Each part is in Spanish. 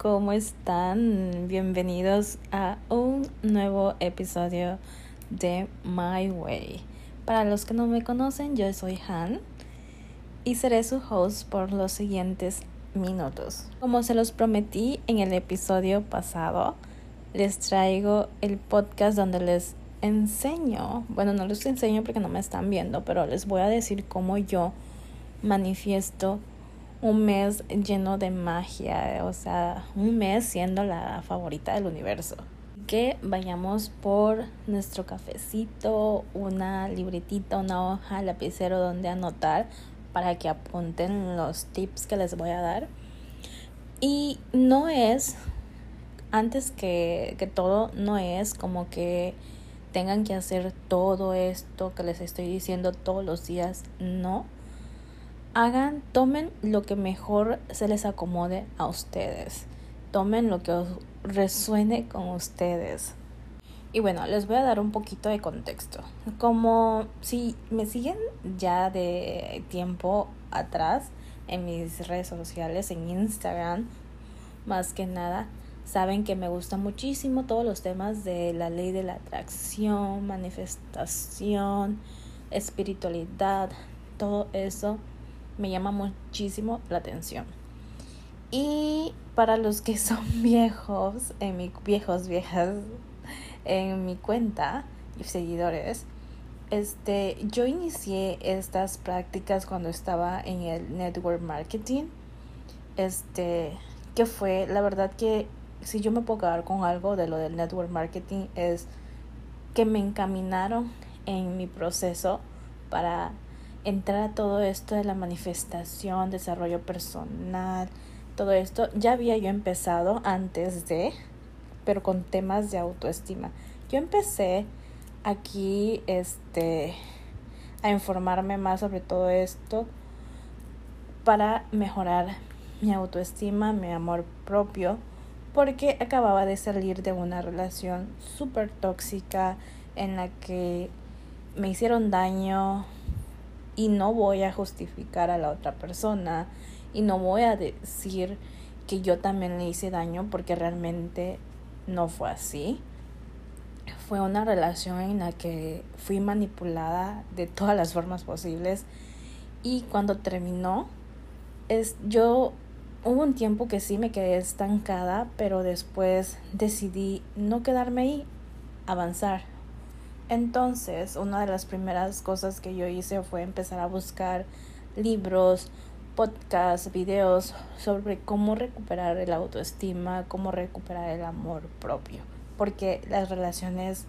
¿cómo están? Bienvenidos a un nuevo episodio de My Way. Para los que no me conocen, yo soy Han y seré su host por los siguientes minutos. Como se los prometí en el episodio pasado, les traigo el podcast donde les enseño, bueno, no les enseño porque no me están viendo, pero les voy a decir cómo yo manifiesto un mes lleno de magia, o sea, un mes siendo la favorita del universo. Que vayamos por nuestro cafecito, una libretita, una hoja, lapicero donde anotar para que apunten los tips que les voy a dar. Y no es, antes que, que todo, no es como que tengan que hacer todo esto que les estoy diciendo todos los días, no hagan, tomen lo que mejor se les acomode a ustedes. Tomen lo que resuene con ustedes. Y bueno, les voy a dar un poquito de contexto. Como si me siguen ya de tiempo atrás en mis redes sociales, en Instagram, más que nada, saben que me gustan muchísimo todos los temas de la ley de la atracción, manifestación, espiritualidad, todo eso me llama muchísimo la atención. Y para los que son viejos, en mi, viejos, viejas, en mi cuenta y seguidores, este, yo inicié estas prácticas cuando estaba en el network marketing. Este, que fue, la verdad que si yo me puedo quedar con algo de lo del network marketing es que me encaminaron en mi proceso para entrar a todo esto de la manifestación, desarrollo personal, todo esto, ya había yo empezado antes de, pero con temas de autoestima. Yo empecé aquí este a informarme más sobre todo esto para mejorar mi autoestima, mi amor propio, porque acababa de salir de una relación súper tóxica en la que me hicieron daño, y no voy a justificar a la otra persona y no voy a decir que yo también le hice daño porque realmente no fue así. Fue una relación en la que fui manipulada de todas las formas posibles y cuando terminó es yo hubo un tiempo que sí me quedé estancada, pero después decidí no quedarme ahí, avanzar, entonces, una de las primeras cosas que yo hice fue empezar a buscar libros, podcasts, videos sobre cómo recuperar el autoestima, cómo recuperar el amor propio. Porque las relaciones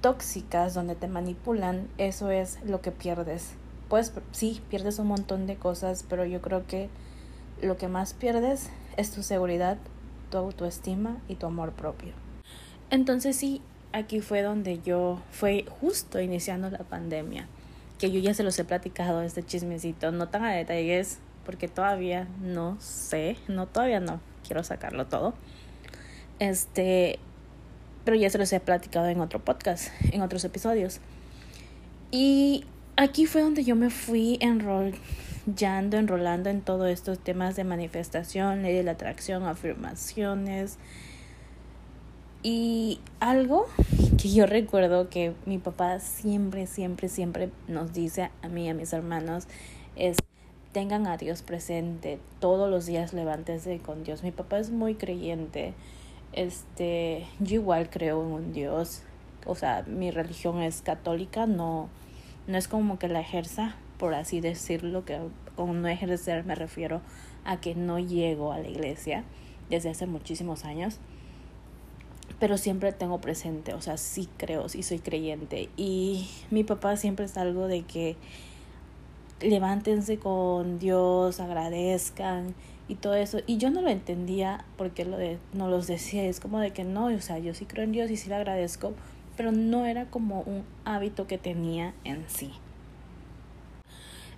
tóxicas donde te manipulan, eso es lo que pierdes. Pues sí, pierdes un montón de cosas, pero yo creo que lo que más pierdes es tu seguridad, tu autoestima y tu amor propio. Entonces sí, aquí fue donde yo, fue justo iniciando la pandemia, que yo ya se los he platicado este chismecito, no tan a detalles, porque todavía no sé, no, todavía no quiero sacarlo todo. Este, pero ya se los he platicado en otro podcast, en otros episodios. Y aquí fue donde yo me fui enrollando, enrolando en todos estos temas de manifestación, ley de la atracción, afirmaciones, y algo que yo recuerdo que mi papá siempre, siempre, siempre nos dice a mí y a mis hermanos es tengan a Dios presente todos los días levántense con Dios. Mi papá es muy creyente. Este, yo igual creo en un Dios. O sea, mi religión es católica, no no es como que la ejerza, por así decirlo, que con no ejercer me refiero a que no llego a la iglesia desde hace muchísimos años pero siempre tengo presente, o sea, sí creo, sí soy creyente. Y mi papá siempre es algo de que levántense con Dios, agradezcan y todo eso. Y yo no lo entendía porque lo de, no los decía, es como de que no, o sea, yo sí creo en Dios y sí le agradezco, pero no era como un hábito que tenía en sí.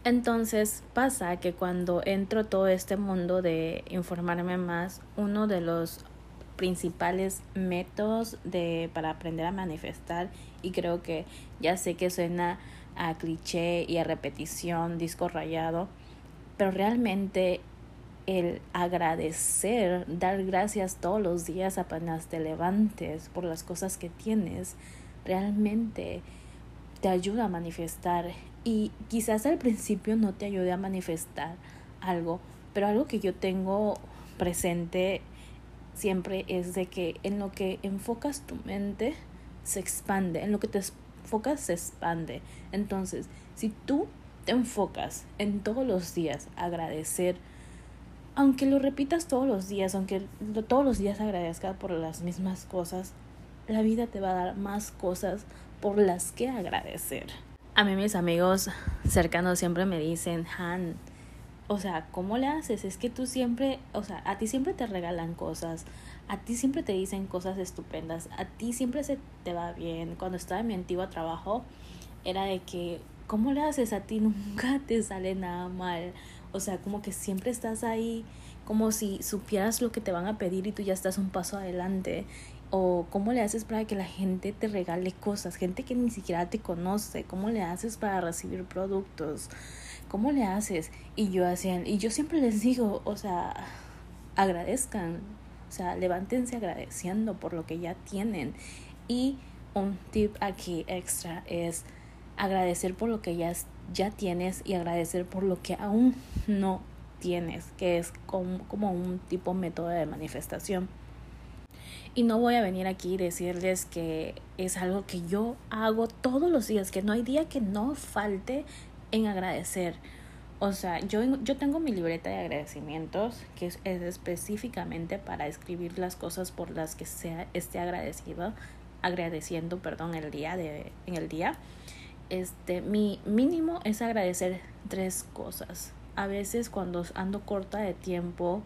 Entonces pasa que cuando entro todo este mundo de informarme más, uno de los principales métodos de, para aprender a manifestar y creo que ya sé que suena a cliché y a repetición, disco rayado, pero realmente el agradecer, dar gracias todos los días apenas te levantes por las cosas que tienes, realmente te ayuda a manifestar. Y quizás al principio no te ayude a manifestar algo, pero algo que yo tengo presente siempre es de que en lo que enfocas tu mente se expande, en lo que te enfocas se expande. Entonces, si tú te enfocas en todos los días agradecer, aunque lo repitas todos los días, aunque todos los días agradezcas por las mismas cosas, la vida te va a dar más cosas por las que agradecer. A mí mis amigos cercanos siempre me dicen, Han, o sea, ¿cómo le haces? Es que tú siempre, o sea, a ti siempre te regalan cosas, a ti siempre te dicen cosas estupendas, a ti siempre se te va bien. Cuando estaba en mi antiguo trabajo, era de que, ¿cómo le haces? A ti nunca te sale nada mal. O sea, como que siempre estás ahí, como si supieras lo que te van a pedir y tú ya estás un paso adelante. O cómo le haces para que la gente te regale cosas, gente que ni siquiera te conoce, cómo le haces para recibir productos. ¿Cómo le haces? Y yo hacían, y yo siempre les digo, o sea, agradezcan, o sea, levántense agradeciendo por lo que ya tienen. Y un tip aquí extra es agradecer por lo que ya, ya tienes y agradecer por lo que aún no tienes, que es como, como un tipo método de manifestación. Y no voy a venir aquí y decirles que es algo que yo hago todos los días, que no hay día que no falte en agradecer. O sea, yo, yo tengo mi libreta de agradecimientos que es, específicamente para escribir las cosas por las que sea, esté agradecido, agradeciendo, perdón, el día de, en el día. Este, mi mínimo es agradecer tres cosas. A veces cuando ando corta de tiempo,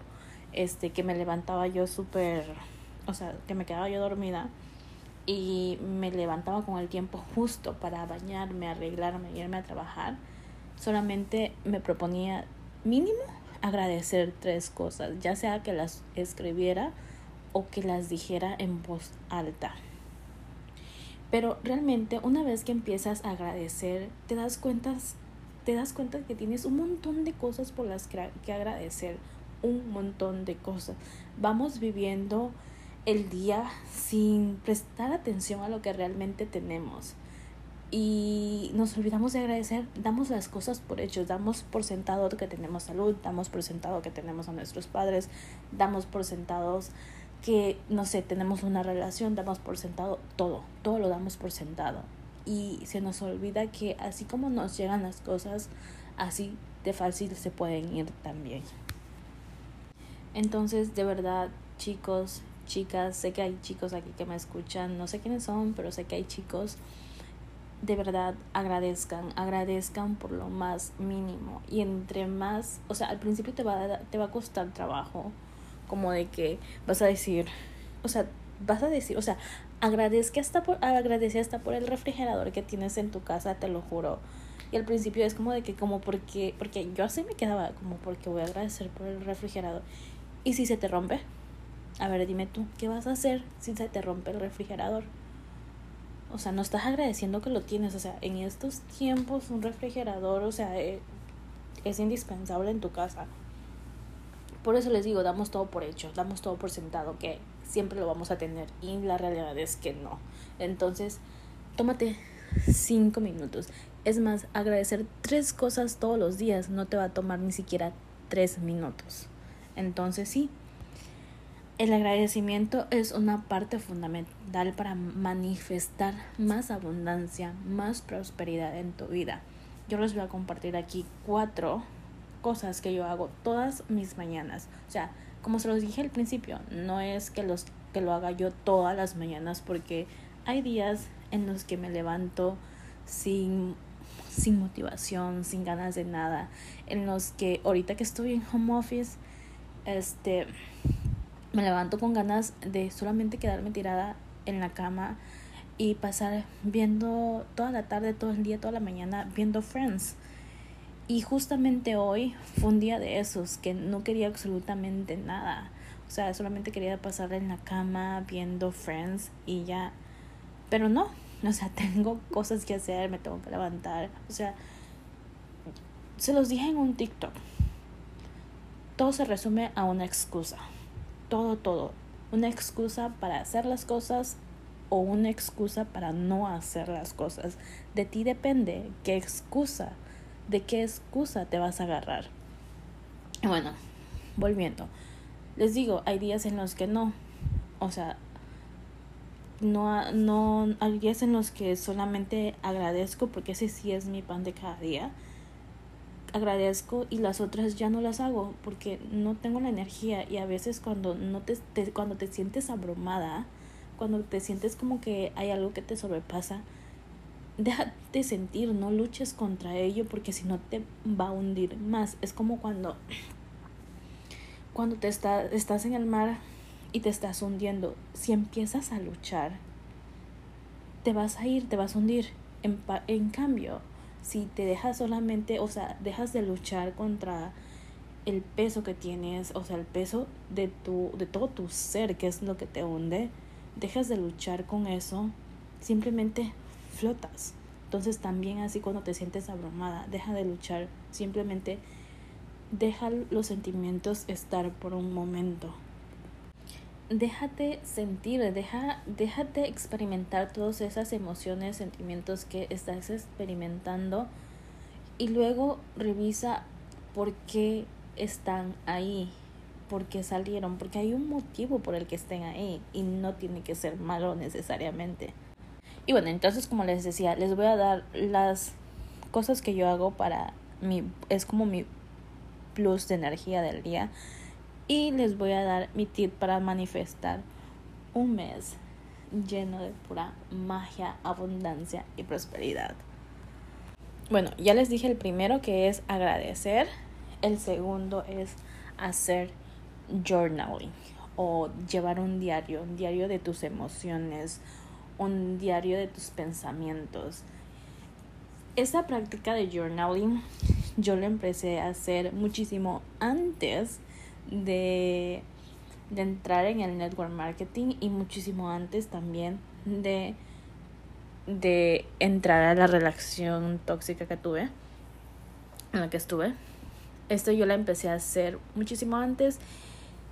este, que me levantaba yo súper, o sea, que me quedaba yo dormida, y me levantaba con el tiempo justo para bañarme, arreglarme, irme a trabajar solamente me proponía mínimo agradecer tres cosas, ya sea que las escribiera o que las dijera en voz alta. Pero realmente una vez que empiezas a agradecer, te das cuenta, te das cuenta que tienes un montón de cosas por las que agradecer, un montón de cosas. Vamos viviendo el día sin prestar atención a lo que realmente tenemos y nos olvidamos de agradecer, damos las cosas por hechos, damos por sentado que tenemos salud, damos por sentado que tenemos a nuestros padres, damos por sentados que, no sé, tenemos una relación, damos por sentado todo, todo lo damos por sentado. Y se nos olvida que así como nos llegan las cosas, así de fácil se pueden ir también. Entonces, de verdad, chicos, chicas, sé que hay chicos aquí que me escuchan, no sé quiénes son, pero sé que hay chicos de verdad agradezcan, agradezcan por lo más mínimo y entre más, o sea, al principio te va a, te va a costar trabajo, como de que vas a decir, o sea, vas a decir, o sea, agradezca hasta por agradece hasta por el refrigerador que tienes en tu casa, te lo juro. Y al principio es como de que como porque porque yo así me quedaba como porque voy a agradecer por el refrigerador. ¿Y si se te rompe? A ver, dime tú, ¿qué vas a hacer si se te rompe el refrigerador? O sea, no estás agradeciendo que lo tienes. O sea, en estos tiempos un refrigerador, o sea, eh, es indispensable en tu casa. Por eso les digo, damos todo por hecho, damos todo por sentado, que siempre lo vamos a tener. Y la realidad es que no. Entonces, tómate cinco minutos. Es más, agradecer tres cosas todos los días no te va a tomar ni siquiera tres minutos. Entonces, sí, el agradecimiento es una parte fundamental para manifestar más abundancia, más prosperidad en tu vida. Yo les voy a compartir aquí cuatro cosas que yo hago todas mis mañanas. O sea, como se los dije al principio, no es que, los, que lo haga yo todas las mañanas porque hay días en los que me levanto sin, sin motivación, sin ganas de nada, en los que ahorita que estoy en home office, este me levanto con ganas de solamente quedarme tirada en la cama y pasar viendo toda la tarde, todo el día, toda la mañana viendo Friends. Y justamente hoy fue un día de esos que no quería absolutamente nada. O sea, solamente quería pasar en la cama viendo Friends y ya. Pero no, o sea, tengo cosas que hacer, me tengo que levantar. O sea, se los dije en un TikTok todo se resume a una excusa. Todo, todo. Una excusa para hacer las cosas o una excusa para no hacer las cosas. De ti depende qué excusa, de qué excusa te vas a agarrar. Bueno, volviendo. Les digo, hay días en los que no. O sea, no, no, hay días en los que solamente agradezco porque ese sí es mi pan de cada día. Agradezco y las otras ya no las hago porque no tengo la energía y a veces cuando no te, cuando te sientes abrumada, cuando te sientes como que hay algo que te sobrepasa, déjate sentir, no luches contra ello porque si no te va a hundir más. Es como cuando cuando te está, estás en el mar y te estás hundiendo, si empiezas a luchar, te vas a ir, te vas a hundir. En, en cambio, si te dejas solamente, o sea, dejas de luchar contra el peso que tienes, o sea, el peso de tu de todo tu ser, que es lo que te hunde, dejas de luchar con eso, simplemente flotas. Entonces también así cuando te sientes abrumada, deja de luchar, simplemente deja los sentimientos estar por un momento déjate sentir, deja, déjate experimentar todas esas emociones, sentimientos que estás experimentando y luego revisa por qué están ahí, por qué salieron, porque hay un motivo por el que estén ahí y no tiene que ser malo necesariamente. Y bueno, entonces como les decía, les voy a dar las cosas que yo hago para mi, es como mi plus de energía del día y les voy a dar mi tip para manifestar un mes lleno de pura magia, abundancia y prosperidad. Bueno, ya les dije el primero que es agradecer, el segundo es hacer journaling o llevar un diario, un diario de tus emociones, un diario de tus pensamientos. Esa práctica de journaling yo la empecé a hacer muchísimo antes de, de entrar en el network marketing y muchísimo antes también de, de entrar a la relación tóxica que tuve, en la que estuve. Esto yo la empecé a hacer muchísimo antes,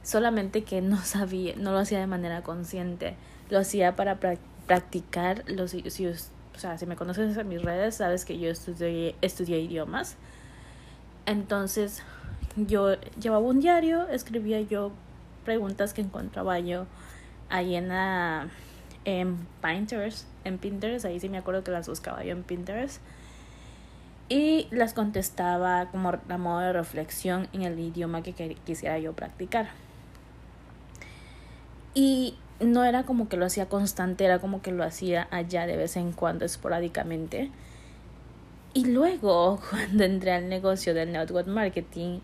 solamente que no sabía, no lo hacía de manera consciente, lo hacía para practicar los si, o sea, si me conoces en mis redes, sabes que yo estudié, estudié idiomas. Entonces, yo llevaba un diario, escribía yo preguntas que encontraba yo ahí en, en Pinterest, en Pinterest, ahí sí me acuerdo que las buscaba yo en Pinterest. Y las contestaba como a modo de reflexión en el idioma que quisiera yo practicar. Y no era como que lo hacía constante, era como que lo hacía allá de vez en cuando, esporádicamente. Y luego, cuando entré al negocio del network marketing,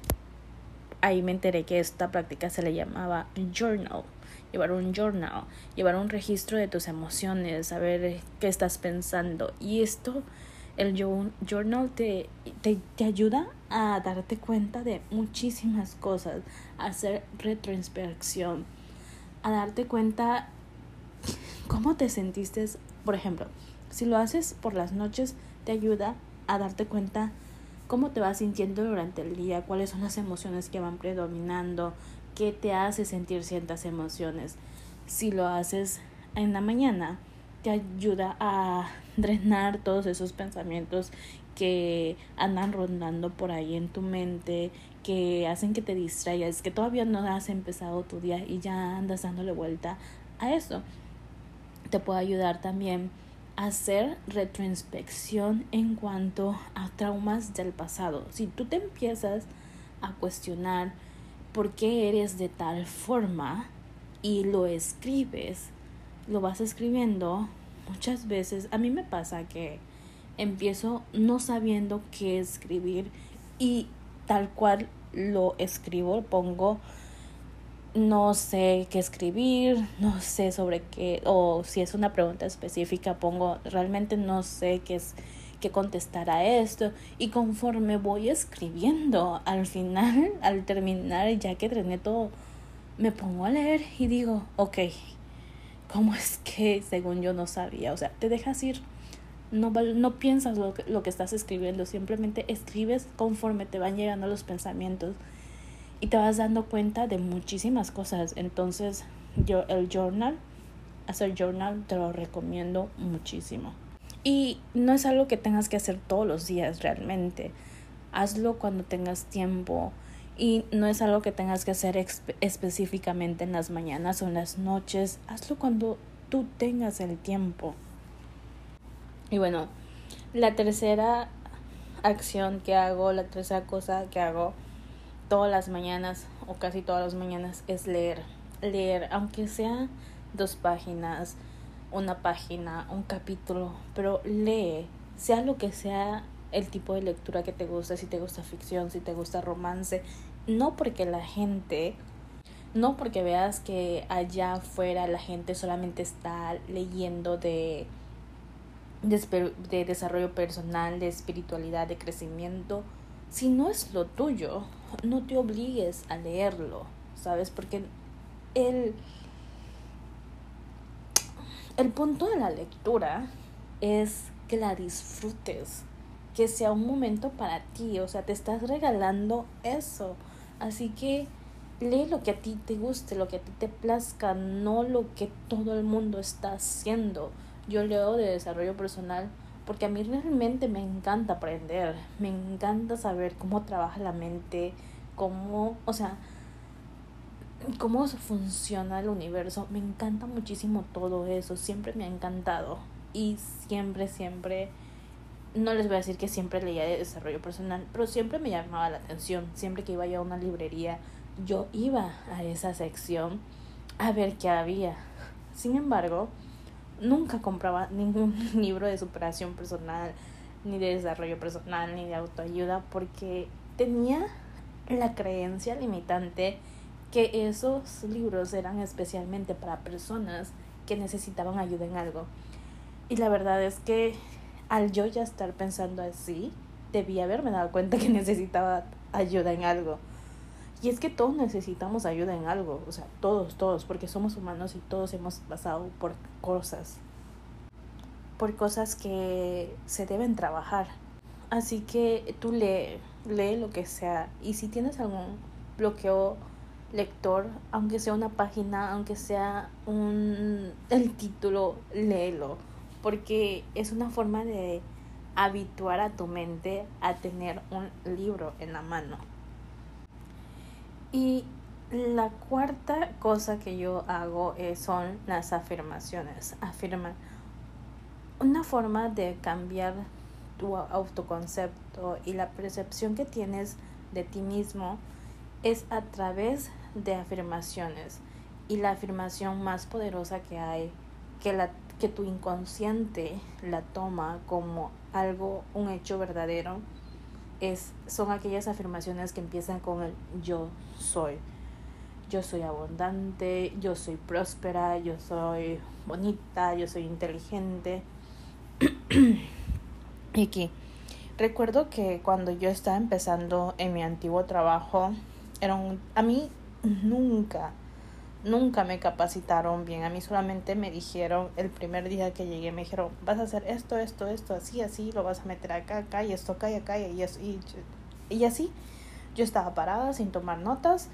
ahí me enteré que esta práctica se le llamaba journal. Llevar un journal, llevar un registro de tus emociones, saber qué estás pensando. Y esto, el journal te, te, te ayuda a darte cuenta de muchísimas cosas, hacer retroinspección, a darte cuenta cómo te sentiste. Por ejemplo, si lo haces por las noches, te ayuda a darte cuenta cómo te vas sintiendo durante el día, cuáles son las emociones que van predominando, qué te hace sentir ciertas emociones. Si lo haces en la mañana, te ayuda a drenar todos esos pensamientos que andan rondando por ahí en tu mente, que hacen que te distraigas, que todavía no has empezado tu día y ya andas dándole vuelta a eso. Te puede ayudar también hacer retroinspección en cuanto a traumas del pasado. Si tú te empiezas a cuestionar por qué eres de tal forma y lo escribes, lo vas escribiendo muchas veces. A mí me pasa que empiezo no sabiendo qué escribir y tal cual lo escribo, pongo no sé qué escribir, no sé sobre qué, o si es una pregunta específica, pongo, realmente no sé qué es qué contestar a esto. Y conforme voy escribiendo al final al terminar ya que terminé todo me pongo a leer y digo ok cómo es que según yo no sabía o sea te dejas ir. No, no piensas lo que, lo que estás escribiendo simplemente escribes conforme te van llegando los pensamientos y te vas dando cuenta de muchísimas cosas. Entonces, yo el journal, hacer journal, te lo recomiendo muchísimo. Y no es algo que tengas que hacer todos los días realmente. Hazlo cuando tengas tiempo. Y no es algo que tengas que hacer específicamente en las mañanas o en las noches. Hazlo cuando tú tengas el tiempo. Y bueno, la tercera acción que hago, la tercera cosa que hago todas las mañanas o casi todas las mañanas es leer. Leer, aunque sea dos páginas, una página, un capítulo, pero lee, sea lo que sea el tipo de lectura que te gusta, si te gusta ficción, si te gusta romance, no porque la gente, no porque veas que allá afuera la gente solamente está leyendo de, de, de desarrollo personal, de espiritualidad, de crecimiento, si no es lo tuyo, no te obligues a leerlo, ¿sabes? Porque el el punto de la lectura es que la disfrutes, que sea un momento para ti, o sea, te estás regalando eso. Así que lee lo que a ti te guste, lo que a ti te plazca, no lo que todo el mundo está haciendo. Yo leo de desarrollo personal porque a mí realmente me encanta aprender, me encanta saber cómo trabaja la mente, cómo, o sea, cómo funciona el universo. Me encanta muchísimo todo eso, siempre me ha encantado. Y siempre, siempre, no les voy a decir que siempre leía de desarrollo personal, pero siempre me llamaba la atención. Siempre que iba a una librería, yo iba a esa sección a ver qué había. Sin embargo, nunca compraba ningún libro de superación personal, ni de desarrollo personal, ni de autoayuda, porque tenía la creencia limitante que esos libros eran especialmente para personas que necesitaban ayuda en algo. Y la verdad es que al yo ya estar pensando así, debí haberme dado cuenta que necesitaba ayuda en algo. Y es que todos necesitamos ayuda en algo, o sea, todos, todos, porque somos humanos y todos hemos pasado por cosas, por cosas que se deben trabajar. Así que tú lee, lee lo que sea. Y si tienes algún bloqueo lector, aunque sea una página, aunque sea un el título, léelo, porque es una forma de habituar a tu mente a tener un libro en la mano. Y la cuarta cosa que yo hago es, son las afirmaciones. Afirmar. Una forma de cambiar tu autoconcepto y la percepción que tienes de ti mismo es a través de afirmaciones y la afirmación más poderosa que hay, que, la, que tu inconsciente la toma como algo, un hecho verdadero, es, son aquellas afirmaciones que empiezan con el yo soy. Yo soy abundante, yo soy próspera, yo soy bonita, yo soy inteligente. y aquí, recuerdo que cuando yo estaba empezando en mi antiguo trabajo, era a mí nunca, nunca me capacitaron bien. A mí solamente me dijeron el primer día que llegué, me dijeron, vas a hacer esto, esto, esto, así, así, lo vas a meter acá, acá, y esto acá, y acá, y, y, y así. Yo estaba parada sin tomar notas.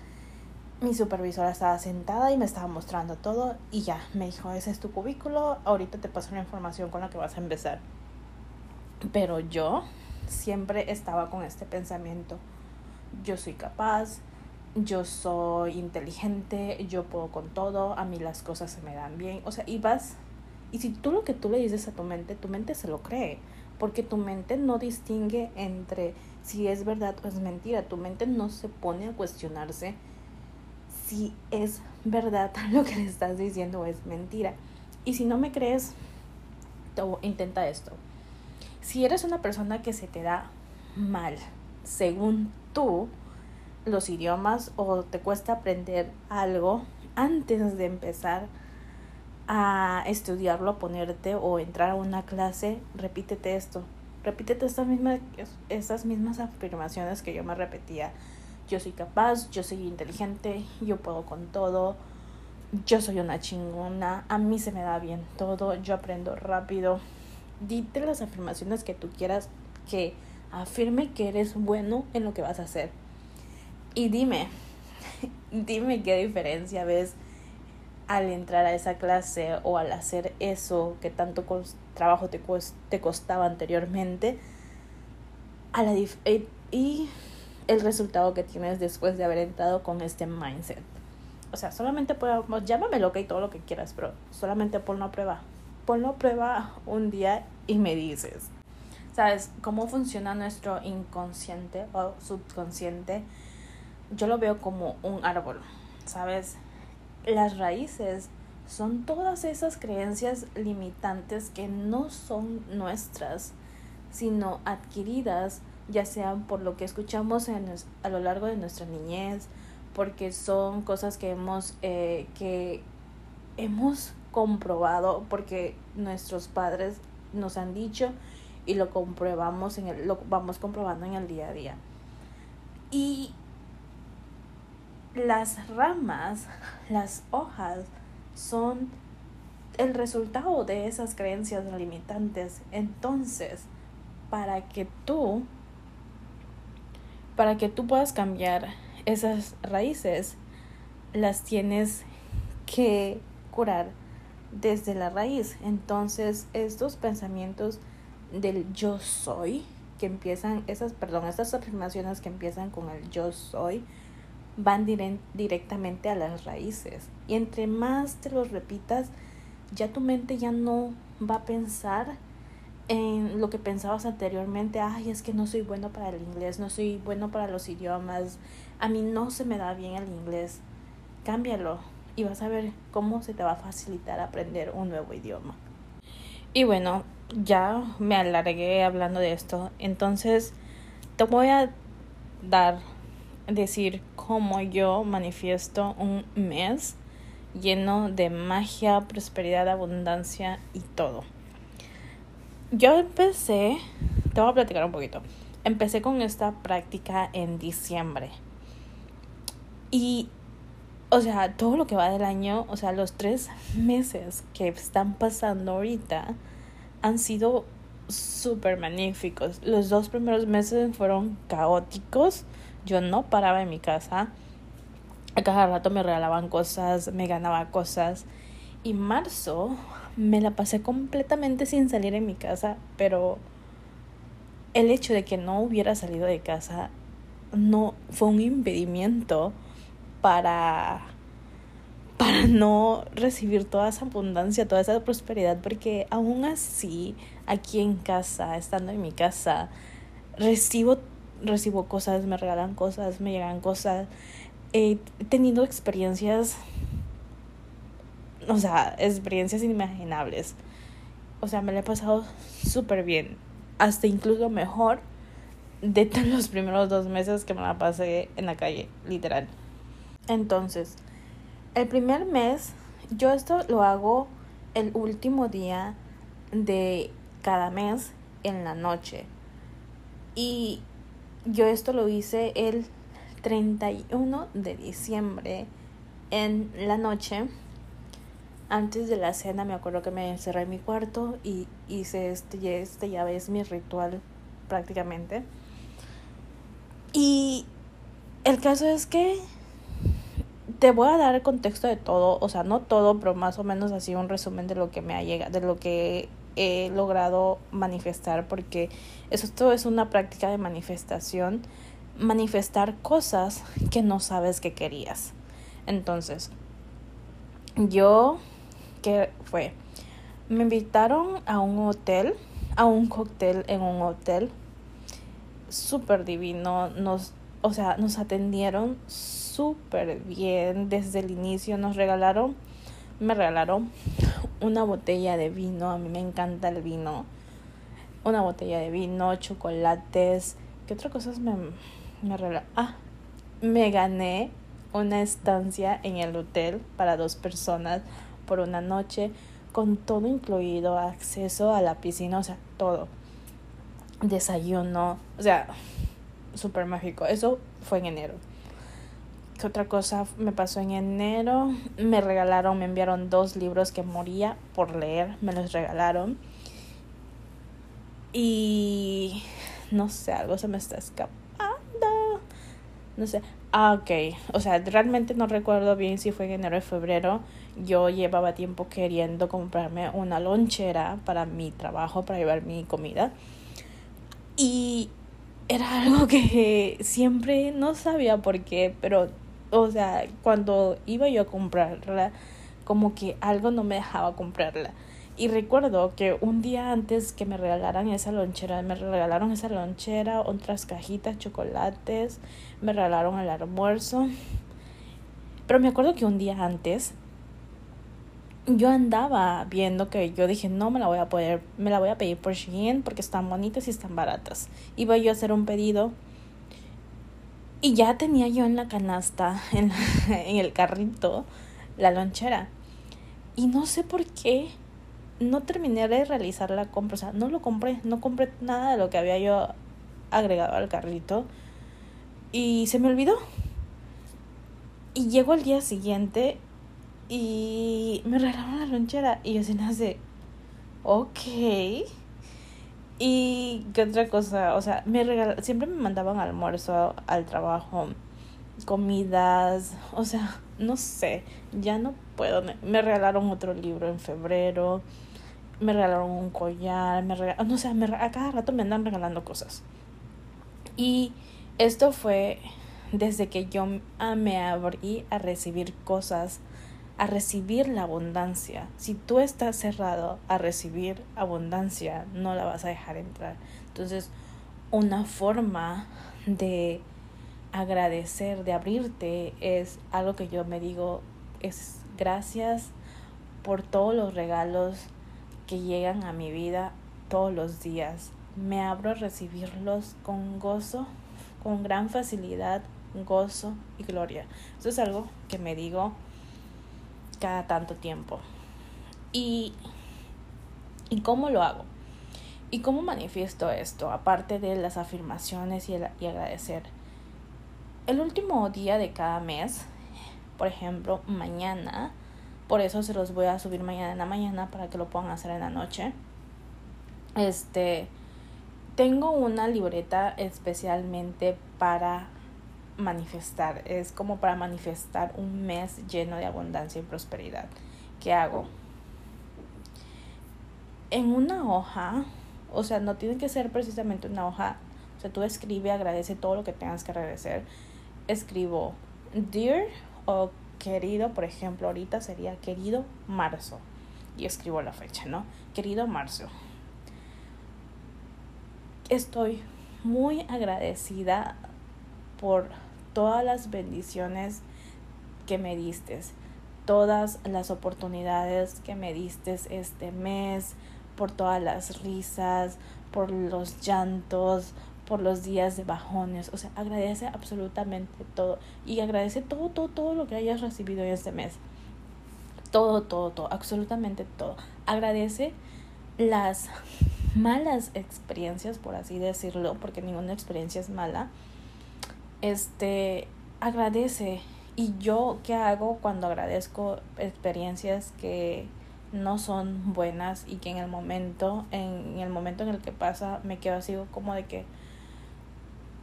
Mi supervisora estaba sentada y me estaba mostrando todo y ya, me dijo, ese es tu cubículo, ahorita te paso la información con la que vas a empezar. Pero yo siempre estaba con este pensamiento, yo soy capaz, yo soy inteligente, yo puedo con todo, a mí las cosas se me dan bien. O sea, y vas, y si tú lo que tú le dices a tu mente, tu mente se lo cree, porque tu mente no distingue entre si es verdad o es mentira, tu mente no se pone a cuestionarse si es verdad lo que le estás diciendo o es mentira. Y si no me crees, intenta esto. Si eres una persona que se te da mal, según tú, los idiomas o te cuesta aprender algo antes de empezar a estudiarlo, ponerte o entrar a una clase, repítete esto. Repítete estas mismas, estas mismas afirmaciones que yo me repetía. Yo soy capaz, yo soy inteligente, yo puedo con todo, yo soy una chingona, a mí se me da bien todo, yo aprendo rápido. Dite las afirmaciones que tú quieras que afirme que eres bueno en lo que vas a hacer. Y dime, dime qué diferencia ves al entrar a esa clase o al hacer eso que tanto trabajo te, te costaba anteriormente a la eh, y el resultado que tienes después de haber entrado con este mindset. O sea, solamente podemos, llámame loca y todo lo que quieras, pero solamente ponlo a prueba. Ponlo a prueba un día y me dices. ¿Sabes cómo funciona nuestro inconsciente o subconsciente? Yo lo veo como un árbol, ¿sabes? Las raíces son todas esas creencias limitantes que no son nuestras, sino adquiridas ya sean por lo que escuchamos a lo largo de nuestra niñez, porque son cosas que hemos, eh, que hemos comprobado, porque nuestros padres nos han dicho y lo comprobamos en el, lo vamos comprobando en el día a día. Y las ramas, las hojas, son el resultado de esas creencias limitantes. Entonces, para que tú para que tú puedas cambiar esas raíces, las tienes que curar desde la raíz. Entonces, estos pensamientos del yo soy, que empiezan, esas, perdón, estas afirmaciones que empiezan con el yo soy, van directamente a las raíces. Y entre más te los repitas, ya tu mente ya no va a pensar en lo que pensabas anteriormente, ay, es que no soy bueno para el inglés, no soy bueno para los idiomas, a mí no se me da bien el inglés, cámbialo y vas a ver cómo se te va a facilitar aprender un nuevo idioma. Y bueno, ya me alargué hablando de esto, entonces te voy a dar, decir cómo yo manifiesto un mes lleno de magia, prosperidad, abundancia y todo. Yo empecé, te voy a platicar un poquito. Empecé con esta práctica en diciembre. Y, o sea, todo lo que va del año, o sea, los tres meses que están pasando ahorita han sido súper magníficos. Los dos primeros meses fueron caóticos. Yo no paraba en mi casa. A cada rato me regalaban cosas, me ganaba cosas. Y marzo me la pasé completamente sin salir en mi casa, pero el hecho de que no hubiera salido de casa no fue un impedimento para para no recibir toda esa abundancia, toda esa prosperidad, porque aún así, aquí en casa, estando en mi casa, recibo, recibo cosas, me regalan cosas, me llegan cosas, he tenido experiencias o sea, experiencias inimaginables. O sea, me la he pasado súper bien. Hasta incluso mejor de los primeros dos meses que me la pasé en la calle, literal. Entonces, el primer mes, yo esto lo hago el último día de cada mes en la noche. Y yo esto lo hice el 31 de diciembre en la noche antes de la cena me acuerdo que me encerré en mi cuarto y hice este, este ya ves mi ritual prácticamente. Y el caso es que te voy a dar el contexto de todo, o sea, no todo, pero más o menos así un resumen de lo que me ha llegado, de lo que he logrado manifestar, porque eso todo es una práctica de manifestación, manifestar cosas que no sabes que querías. Entonces, yo que fue, me invitaron a un hotel, a un cóctel en un hotel, súper divino, nos, o sea, nos atendieron súper bien desde el inicio, nos regalaron, me regalaron una botella de vino, a mí me encanta el vino, una botella de vino, chocolates, ¿qué otras cosas me, me regalaron? Ah, me gané una estancia en el hotel para dos personas por una noche con todo incluido, acceso a la piscina, o sea, todo. Desayuno, o sea, súper mágico. Eso fue en enero. ¿Qué otra cosa me pasó en enero? Me regalaron, me enviaron dos libros que moría por leer, me los regalaron. Y no sé, algo se me está escapando. no sé. Ah, ok. O sea, realmente no recuerdo bien si fue en enero o febrero. Yo llevaba tiempo queriendo comprarme una lonchera para mi trabajo, para llevar mi comida. Y era algo que siempre no sabía por qué, pero, o sea, cuando iba yo a comprarla, como que algo no me dejaba comprarla. Y recuerdo que un día antes que me regalaran esa lonchera, me regalaron esa lonchera, otras cajitas, chocolates, me regalaron el almuerzo. Pero me acuerdo que un día antes yo andaba viendo que yo dije, no me la voy a poder, me la voy a pedir por Shein porque están bonitas y están baratas. Iba yo a hacer un pedido y ya tenía yo en la canasta, en, el carrito, la lonchera. Y no sé por qué no terminé de realizar la compra, o sea, no lo compré, no compré nada de lo que había yo agregado al carrito y se me olvidó. Y llego al día siguiente y me regalaron la lonchera y yo se nace, ok. Y qué otra cosa, o sea, me regal siempre me mandaban almuerzo al trabajo, comidas, o sea, no sé, ya no puedo. Me regalaron otro libro en febrero me regalaron un collar, me regalaron, no sé, me, a cada rato me andan regalando cosas. Y esto fue desde que yo me abrí a recibir cosas, a recibir la abundancia. Si tú estás cerrado a recibir abundancia, no la vas a dejar entrar. Entonces, una forma de agradecer, de abrirte, es algo que yo me digo, es gracias por todos los regalos que llegan a mi vida todos los días. Me abro a recibirlos con gozo, con gran facilidad, gozo y gloria. Eso es algo que me digo cada tanto tiempo. ¿Y, y cómo lo hago? ¿Y cómo manifiesto esto? Aparte de las afirmaciones y, y agradecer. El último día de cada mes, por ejemplo, mañana, por eso se los voy a subir mañana en la mañana para que lo puedan hacer en la noche. Este, tengo una libreta especialmente para manifestar. Es como para manifestar un mes lleno de abundancia y prosperidad. ¿Qué hago? En una hoja, o sea, no tiene que ser precisamente una hoja. O sea, tú escribe, agradece todo lo que tengas que agradecer. Escribo, dear o querido, por ejemplo, ahorita sería querido marzo. Y escribo la fecha, ¿no? Querido marzo. Estoy muy agradecida por todas las bendiciones que me diste, todas las oportunidades que me diste este mes, por todas las risas, por los llantos, por los días de bajones. O sea, agradece absolutamente todo. Y agradece todo, todo, todo lo que hayas recibido en este mes. Todo, todo, todo, absolutamente todo. Agradece las malas experiencias, por así decirlo, porque ninguna experiencia es mala. Este, agradece. Y yo, ¿qué hago cuando agradezco experiencias que no son buenas y que en el momento, en el momento en el que pasa, me quedo así como de que,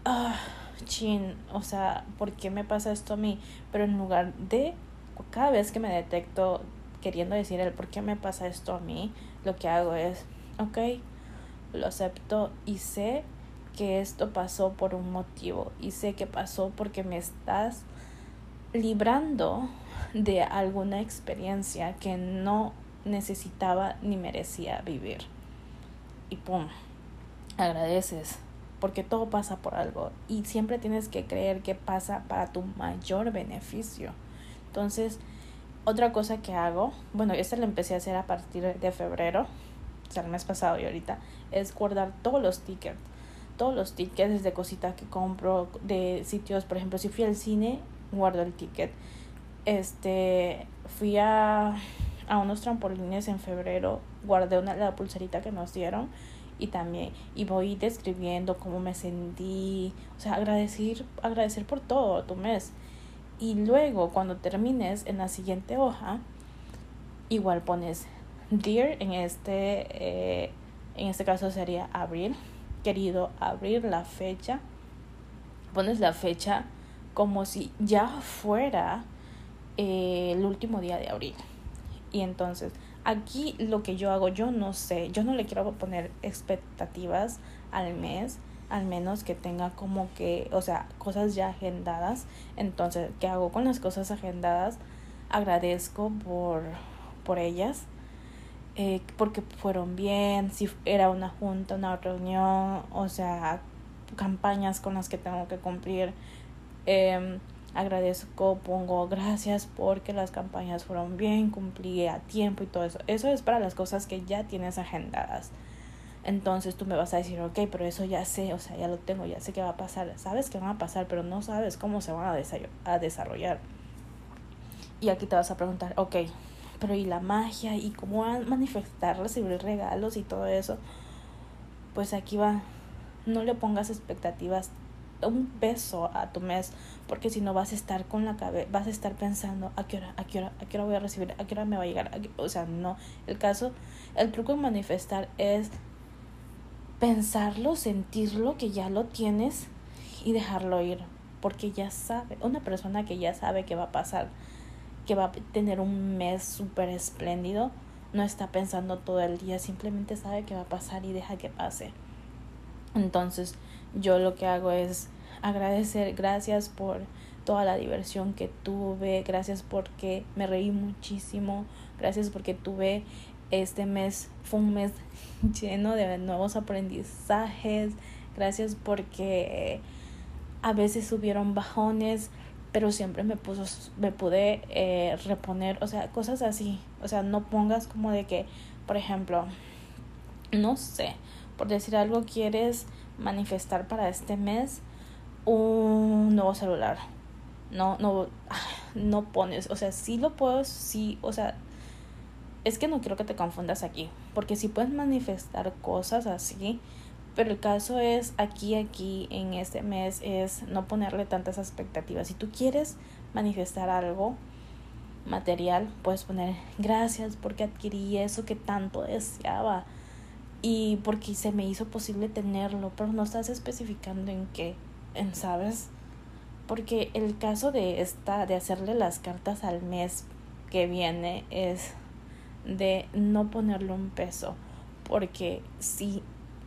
ah, chin, o sea, ¿por qué me pasa esto a mí? Pero en lugar de, cada vez que me detecto queriendo decir el por qué me pasa esto a mí, lo que hago es, ok, lo acepto y sé que esto pasó por un motivo y sé que pasó porque me estás librando de alguna experiencia que no necesitaba ni merecía vivir. Y pum, agradeces porque todo pasa por algo y siempre tienes que creer que pasa para tu mayor beneficio. Entonces, otra cosa que hago, bueno, esta la empecé a hacer a partir de febrero, o sea, el mes pasado y ahorita, es guardar todos los tickets. Todos los tickets de cositas que compro, de sitios, por ejemplo, si fui al cine, guardo el ticket. Este, fui a, a unos trampolines en febrero, guardé una, la pulserita que nos dieron y también y voy describiendo cómo me sentí, o sea, agradecer, agradecer por todo tu mes. Y luego cuando termines en la siguiente hoja, igual pones dear en este eh, en este caso sería abril, querido abrir la fecha. Pones la fecha como si ya fuera eh, el último día de abril. Y entonces, aquí lo que yo hago, yo no sé, yo no le quiero poner expectativas al mes, al menos que tenga como que, o sea, cosas ya agendadas. Entonces, ¿qué hago con las cosas agendadas? Agradezco por, por ellas, eh, porque fueron bien, si era una junta, una reunión, o sea, campañas con las que tengo que cumplir. Eh, agradezco, pongo gracias porque las campañas fueron bien, cumplí a tiempo y todo eso. Eso es para las cosas que ya tienes agendadas. Entonces tú me vas a decir, ok, pero eso ya sé, o sea, ya lo tengo, ya sé qué va a pasar. Sabes que van a pasar, pero no sabes cómo se van a desarrollar. Y aquí te vas a preguntar, ok, pero ¿y la magia? ¿Y cómo manifestar, recibir regalos y todo eso? Pues aquí va, no le pongas expectativas un peso a tu mes, porque si no vas a estar con la cabeza, vas a estar pensando a qué hora, a qué hora, a qué hora voy a recibir, a qué hora me va a llegar, o sea, no, el caso, el truco en manifestar es pensarlo, sentirlo, que ya lo tienes y dejarlo ir, porque ya sabe, una persona que ya sabe que va a pasar, que va a tener un mes súper espléndido, no está pensando todo el día, simplemente sabe que va a pasar y deja que pase. Entonces, yo lo que hago es agradecer, gracias por toda la diversión que tuve, gracias porque me reí muchísimo, gracias porque tuve este mes, fue un mes lleno de nuevos aprendizajes, gracias porque a veces subieron bajones, pero siempre me puso, me pude eh, reponer, o sea, cosas así, o sea, no pongas como de que, por ejemplo, no sé, por decir algo, quieres manifestar para este mes un nuevo celular. No, no, no pones, o sea, sí lo puedo, sí, o sea, es que no quiero que te confundas aquí, porque sí puedes manifestar cosas así, pero el caso es aquí, aquí, en este mes, es no ponerle tantas expectativas. Si tú quieres manifestar algo material, puedes poner gracias porque adquirí eso que tanto deseaba y porque se me hizo posible tenerlo, pero no estás especificando en qué, en sabes, porque el caso de esta de hacerle las cartas al mes que viene es de no ponerle un peso, porque si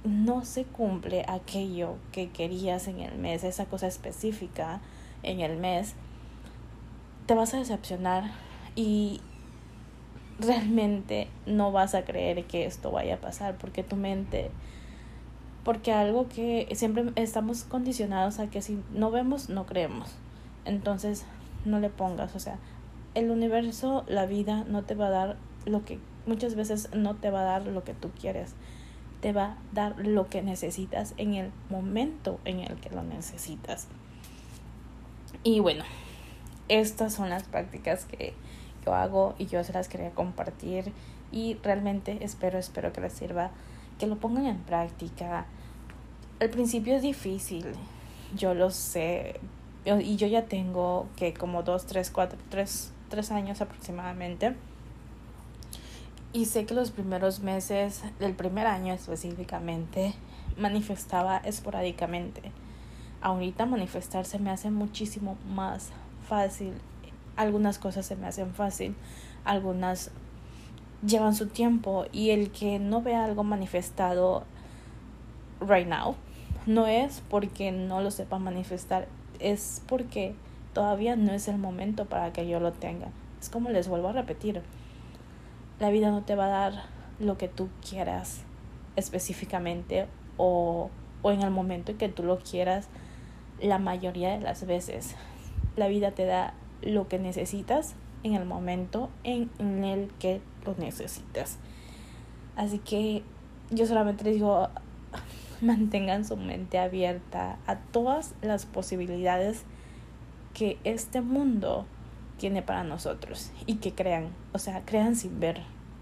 no se cumple aquello que querías en el mes, esa cosa específica en el mes, te vas a decepcionar y realmente no vas a creer que esto vaya a pasar porque tu mente porque algo que siempre estamos condicionados a que si no vemos no creemos. Entonces no le pongas o sea el universo la vida no te va a dar lo que muchas veces no te va a dar lo que tú quieres te va a dar lo que necesitas en el momento en el que lo necesitas y bueno estas son las prácticas que hago y yo se las quería compartir y realmente espero, espero que les sirva, que lo pongan en práctica. Al principio es difícil, yo lo sé, y yo ya tengo que como dos, tres, cuatro, tres, tres años aproximadamente. Y sé que los primeros meses, del primer año específicamente, manifestaba esporádicamente. Ahorita manifestarse me hace muchísimo más fácil algunas cosas se me hacen fácil, algunas llevan su tiempo y el que no vea algo manifestado right now no es porque no lo sepa manifestar, es porque todavía no es el momento para que yo lo tenga. Es como les vuelvo a repetir, la vida no te va a dar lo que tú quieras específicamente o, o en el momento en que tú lo quieras la mayoría de las veces. La vida te da lo que necesitas en el momento en, el que lo necesitas. Así que yo solamente les digo, mantengan su mente abierta a todas las posibilidades que este mundo tiene para nosotros y que crean, o sea, crean sin ver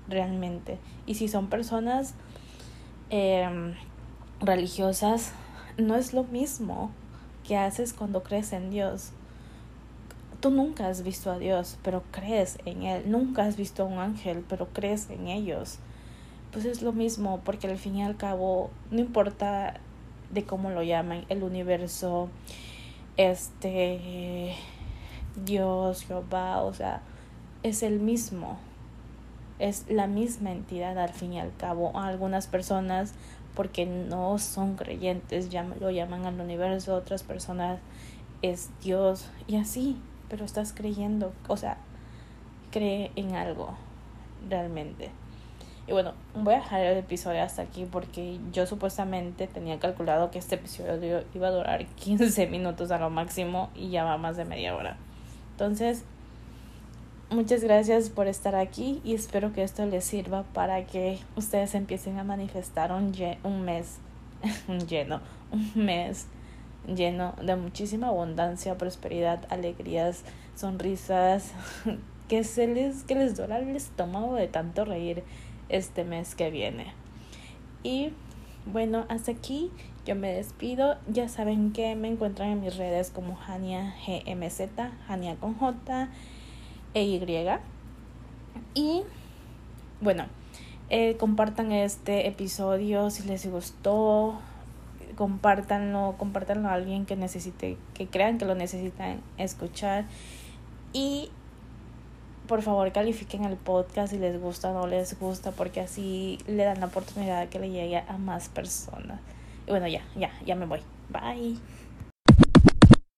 realmente. Y si son personas em, religiosas, no es lo mismo que haces cuando crees en Dios Tú nunca has visto a Dios, pero crees en Él. Nunca has visto a un ángel, pero crees en ellos. Pues es lo mismo, porque al fin y al cabo, no importa de cómo lo llaman, el universo, este Dios, Jehová, o sea, es el mismo. Es la misma entidad al fin y al cabo. Algunas personas, porque no son creyentes, ya lo llaman al universo, otras personas es Dios y así, pero estás creyendo, o sea, cree en algo realmente. Y bueno, voy a dejar el episodio hasta aquí porque yo supuestamente tenía calculado que este episodio iba a durar 15 minutos a lo máximo y ya va más de media hora. Entonces, muchas gracias por estar aquí y espero que esto les sirva para que ustedes empiecen a manifestar un, un mes, lleno, un mes lleno de muchísima abundancia, prosperidad, alegrías, sonrisas, que se les, que les el estómago de tanto reír este mes que viene. Y bueno, hasta aquí yo me despido. Ya saben que me encuentran en mis redes como Hania GMZ, Hania con J e Y. Y bueno, eh, compartan este episodio si les gustó. Compártanlo, compártanlo a alguien que necesite, que crean que lo necesitan escuchar. Y por favor califiquen el podcast si les gusta o no les gusta, porque así le dan la oportunidad de que le llegue a más personas. Bueno, ya, ya, ya me voy. Bye.